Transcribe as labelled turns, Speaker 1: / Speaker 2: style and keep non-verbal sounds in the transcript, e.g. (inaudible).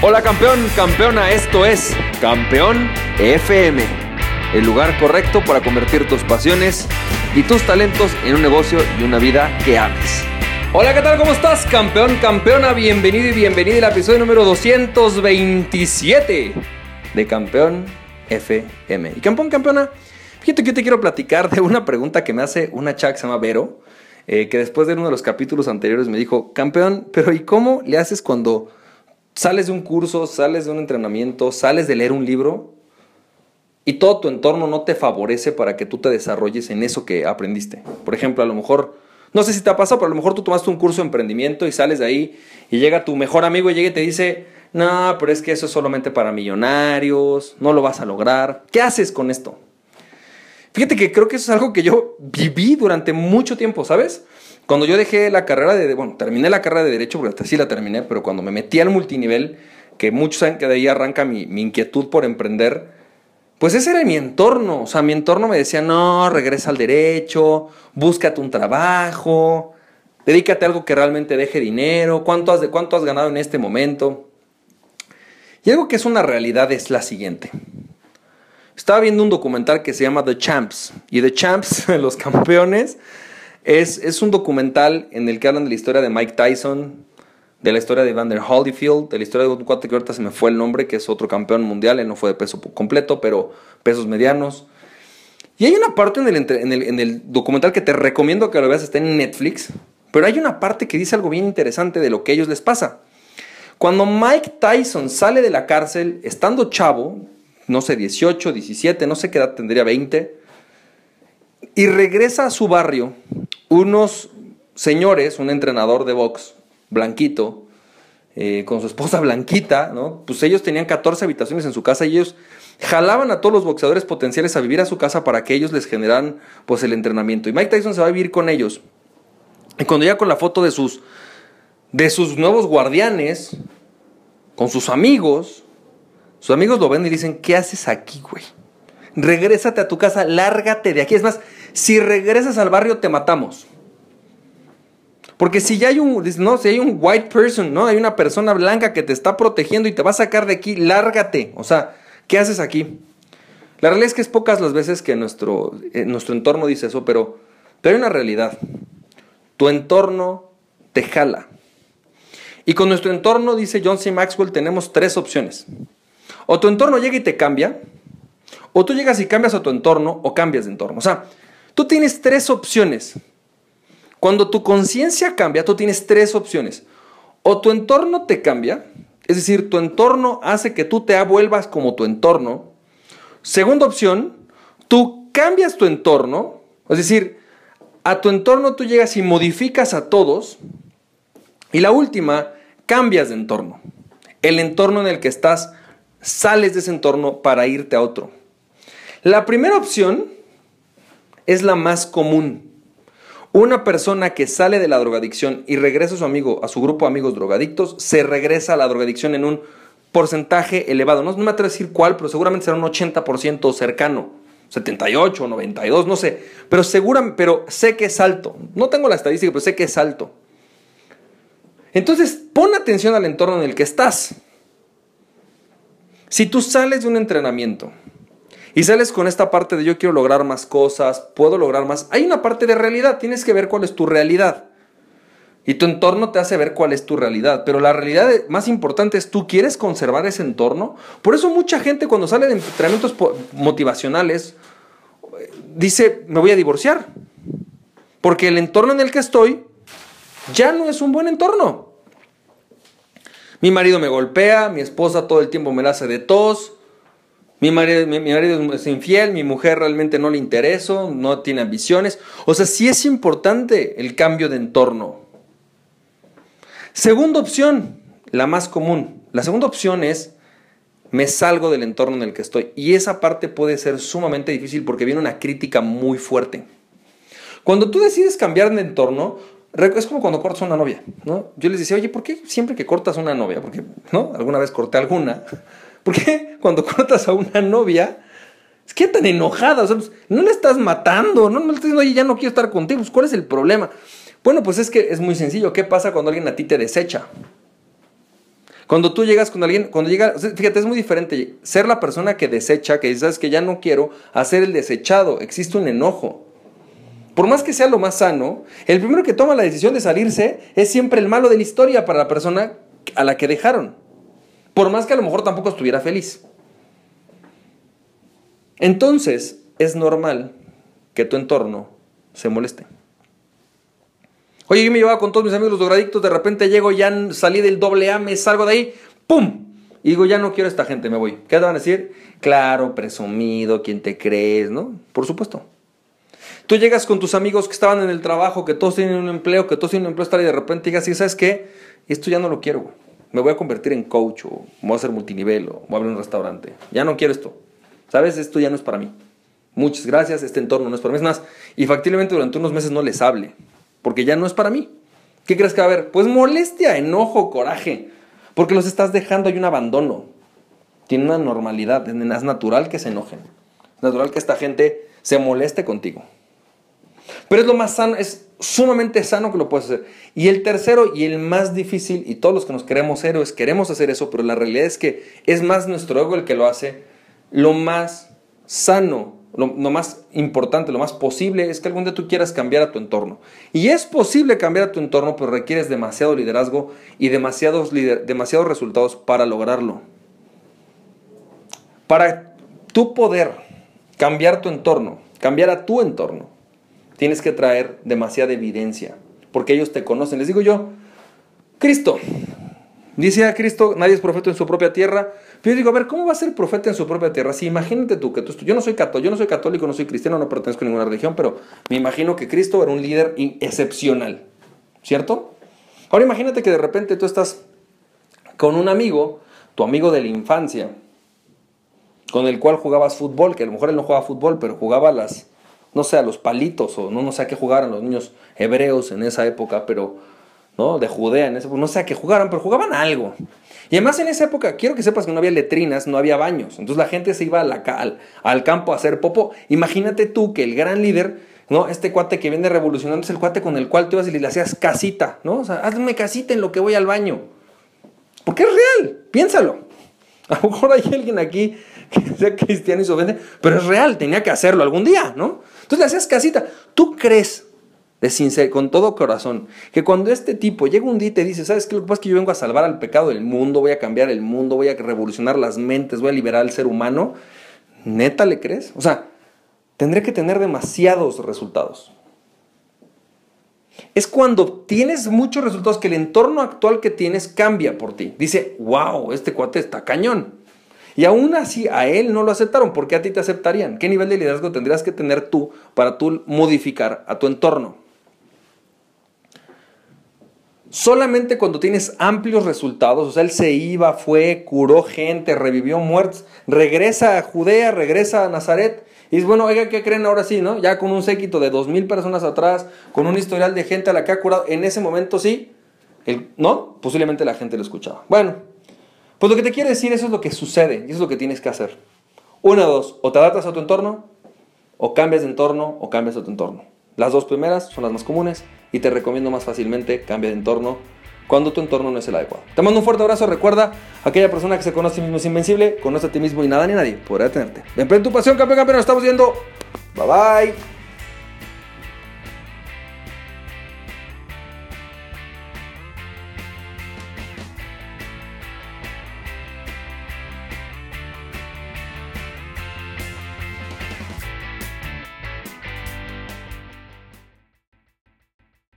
Speaker 1: Hola campeón, campeona, esto es Campeón FM, el lugar correcto para convertir tus pasiones y tus talentos en un negocio y una vida que ames. Hola, ¿qué tal? ¿Cómo estás, campeón, campeona? Bienvenido y bienvenida al episodio número 227 de Campeón FM. Y campeón, campeona, fíjate que yo te quiero platicar de una pregunta que me hace una chat que se llama Vero, eh, que después de uno de los capítulos anteriores me dijo, campeón, pero ¿y cómo le haces cuando sales de un curso, sales de un entrenamiento, sales de leer un libro y todo tu entorno no te favorece para que tú te desarrolles en eso que aprendiste. Por ejemplo, a lo mejor, no sé si te ha pasado, pero a lo mejor tú tomaste un curso de emprendimiento y sales de ahí y llega tu mejor amigo y llega y te dice, no, pero es que eso es solamente para millonarios, no lo vas a lograr. ¿Qué haces con esto? Fíjate que creo que eso es algo que yo viví durante mucho tiempo, ¿sabes? Cuando yo dejé la carrera de, bueno, terminé la carrera de Derecho, porque sí la terminé, pero cuando me metí al multinivel, que muchos saben que de ahí arranca mi, mi inquietud por emprender, pues ese era mi entorno. O sea, mi entorno me decía, no, regresa al derecho, búscate un trabajo, dedícate a algo que realmente deje dinero, ¿cuánto has, de, cuánto has ganado en este momento? Y algo que es una realidad es la siguiente. Estaba viendo un documental que se llama The Champs. Y The Champs, (laughs) los campeones, es, un documental en el que hablan de la historia de Mike Tyson, de la historia de Evander Holyfield, de la historia de un cuate que ahorita se me fue el nombre, que es otro campeón mundial, él no fue de peso completo, pero pesos medianos. Y hay una parte en el, en el, documental que te recomiendo que lo veas, está en Netflix, pero hay una parte que dice algo bien interesante de lo que a ellos les pasa. Cuando Mike Tyson sale de la cárcel, estando chavo, no sé, 18, 17, no sé qué edad tendría, 20, y regresa a su barrio unos señores, un entrenador de box, blanquito, eh, con su esposa (laughs) blanquita, ¿no? Pues ellos tenían 14 habitaciones en su casa y ellos jalaban a todos los boxeadores potenciales a vivir a su casa para que ellos les generaran pues el entrenamiento. Y Mike Tyson se va a vivir con ellos. Y cuando llega con la foto de sus, de sus nuevos guardianes, con sus amigos, sus amigos lo ven y dicen, ¿qué haces aquí, güey? Regrésate a tu casa, lárgate de aquí. Es más, si regresas al barrio te matamos. Porque si ya hay un, no, si hay un white person, ¿no? Hay una persona blanca que te está protegiendo y te va a sacar de aquí, lárgate. O sea, ¿qué haces aquí? La realidad es que es pocas las veces que nuestro, eh, nuestro entorno dice eso, pero, pero hay una realidad. Tu entorno te jala. Y con nuestro entorno, dice John C. Maxwell, tenemos tres opciones. O tu entorno llega y te cambia, o tú llegas y cambias a tu entorno, o cambias de entorno. O sea, Tú tienes tres opciones. Cuando tu conciencia cambia, tú tienes tres opciones. O tu entorno te cambia, es decir, tu entorno hace que tú te vuelvas como tu entorno. Segunda opción, tú cambias tu entorno, es decir, a tu entorno tú llegas y modificas a todos. Y la última, cambias de entorno. El entorno en el que estás, sales de ese entorno para irte a otro. La primera opción es la más común. Una persona que sale de la drogadicción y regresa a su amigo, a su grupo de amigos drogadictos, se regresa a la drogadicción en un porcentaje elevado. No, me atrevo a decir cuál, pero seguramente será un 80% cercano. 78, 92, no sé. Pero seguramente, pero sé que es alto. No tengo la estadística, pero sé que es alto. Entonces, pon atención al entorno en el que estás. Si tú sales de un entrenamiento y sales con esta parte de yo quiero lograr más cosas, puedo lograr más. Hay una parte de realidad, tienes que ver cuál es tu realidad. Y tu entorno te hace ver cuál es tu realidad. Pero la realidad más importante es tú quieres conservar ese entorno. Por eso mucha gente cuando sale de entrenamientos motivacionales dice, me voy a divorciar. Porque el entorno en el que estoy ya no es un buen entorno. Mi marido me golpea, mi esposa todo el tiempo me la hace de tos, mi marido, es infiel, mi mujer realmente no le intereso, no tiene ambiciones. O sea, sí es importante el cambio de entorno. Segunda opción, la más común. La segunda opción es, me salgo del entorno en el que estoy. Y esa parte puede ser sumamente difícil porque viene una crítica muy fuerte. Cuando tú decides cambiar de entorno, es como cuando cortas una novia, ¿no? Yo les decía, oye, ¿por qué siempre que cortas una novia? Porque, ¿no? Alguna vez corté alguna. ¿Por qué cuando cortas a una novia, es que tan enojada? O sea, pues, no le estás matando, no, le estás diciendo, oye, ya no quiero estar contigo. Pues, ¿Cuál es el problema? Bueno, pues es que es muy sencillo. ¿Qué pasa cuando alguien a ti te desecha? Cuando tú llegas con alguien, cuando llega, fíjate, es muy diferente ser la persona que desecha, que dice, sabes que ya no quiero, hacer el desechado. Existe un enojo. Por más que sea lo más sano, el primero que toma la decisión de salirse es siempre el malo de la historia para la persona a la que dejaron. Por más que a lo mejor tampoco estuviera feliz. Entonces, es normal que tu entorno se moleste. Oye, yo me llevaba con todos mis amigos los drogadictos, de repente llego, ya salí del doble A, me salgo de ahí, ¡pum! Y digo, ya no quiero a esta gente, me voy. ¿Qué te van a decir? Claro, presumido, ¿quién te crees? ¿No? Por supuesto. Tú llegas con tus amigos que estaban en el trabajo, que todos tienen un empleo, que todos tienen un empleo, y de repente digas, ¿sabes qué? Esto ya no lo quiero, Me voy a convertir en coach, o voy a hacer multinivel, o voy a abrir un restaurante. Ya no quiero esto. ¿Sabes? Esto ya no es para mí. Muchas gracias, este entorno no es para mí. Es más, y factiblemente durante unos meses no les hable porque ya no es para mí. ¿Qué crees que va a haber? Pues molestia, enojo, coraje, porque los estás dejando, hay un abandono. Tiene una normalidad, es natural que se enojen. Es natural que esta gente se moleste contigo. Pero es lo más sano, es sumamente sano que lo puedes hacer. Y el tercero y el más difícil, y todos los que nos queremos héroes queremos hacer eso, pero la realidad es que es más nuestro ego el que lo hace, lo más sano lo, más importante, lo más posible es que algún día tú quieras cambiar a tu entorno. Y es posible cambiar a tu entorno, pero requieres demasiado liderazgo y demasiados, demasiados resultados para lograrlo. Para tú poder cambiar tu entorno, cambiar a tu entorno, tienes que traer demasiada evidencia, porque ellos te conocen. Les digo yo, Cristo, dice a Cristo, nadie es profeta en su propia tierra, pero yo digo, a ver, ¿cómo va a ser profeta en su propia tierra? Si imagínate tú que tú, yo no soy católico, yo no soy católico, no soy cristiano, no pertenezco a ninguna religión, pero me imagino que Cristo era un líder excepcional, ¿cierto? Ahora imagínate que de repente tú estás con un amigo, tu amigo de la infancia, con el cual jugabas fútbol, que a lo mejor él no jugaba fútbol, pero jugaba las, no sé, a los palitos, o no, no sé a qué jugaran los niños hebreos en esa época, pero, ¿no? De Judea, en esa, no sé a qué jugaran, pero jugaban algo. Y además en esa época, quiero que sepas que no había letrinas, no había baños. Entonces la gente se iba al, al, campo a hacer popo. Imagínate tú que el gran líder, ¿no? Este cuate que viene revolucionando es el cuate con el cual tú ibas y le hacías casita, ¿no? O sea, hazme casita en lo que voy al baño. Porque es real, piénsalo. A lo mejor hay alguien aquí que sea cristiano y se ofende, pero es real, tenía que hacerlo algún día, ¿no? Entonces le hacías casita. ¿Tú crees de sincero, con todo corazón, que cuando este tipo llega un día y te dice, ¿sabes qué? Lo que pasa es que yo vengo a salvar al pecado del mundo, voy a cambiar el mundo, voy a revolucionar las mentes, voy a liberar al ser humano, ¿neta le crees? O sea, tendré que tener demasiados resultados. Es cuando tienes muchos resultados que el entorno actual que tienes cambia por ti. Dice, wow, este cuate está cañón. Y aún así a él no lo aceptaron, ¿por qué a ti te aceptarían? ¿Qué nivel de liderazgo tendrías que tener tú para tú modificar a tu entorno? Solamente cuando tienes amplios resultados, o sea, él se iba, fue, curó gente, revivió muertos, regresa a Judea, regresa a Nazaret, y es bueno, oiga, ¿qué creen ahora sí, no? Ya con un séquito de dos mil personas atrás, con un historial de gente a la que ha curado, en ese momento sí, ¿no? Posiblemente la gente lo escuchaba. Bueno, pues lo que te quiere decir, eso es lo que sucede, y eso es lo que tienes que hacer. Una dos, o te adaptas a tu entorno, o cambias de entorno, o cambias a tu entorno. Las dos primeras son las más comunes y te recomiendo más fácilmente cambia de entorno cuando tu entorno no es el adecuado. Te mando un fuerte abrazo, recuerda, aquella persona que se conoce a sí mismo es invencible, conoce a ti mismo y nada ni nadie podrá detenerte. Emprende tu pasión, campeón, campeón, nos estamos viendo. Bye bye.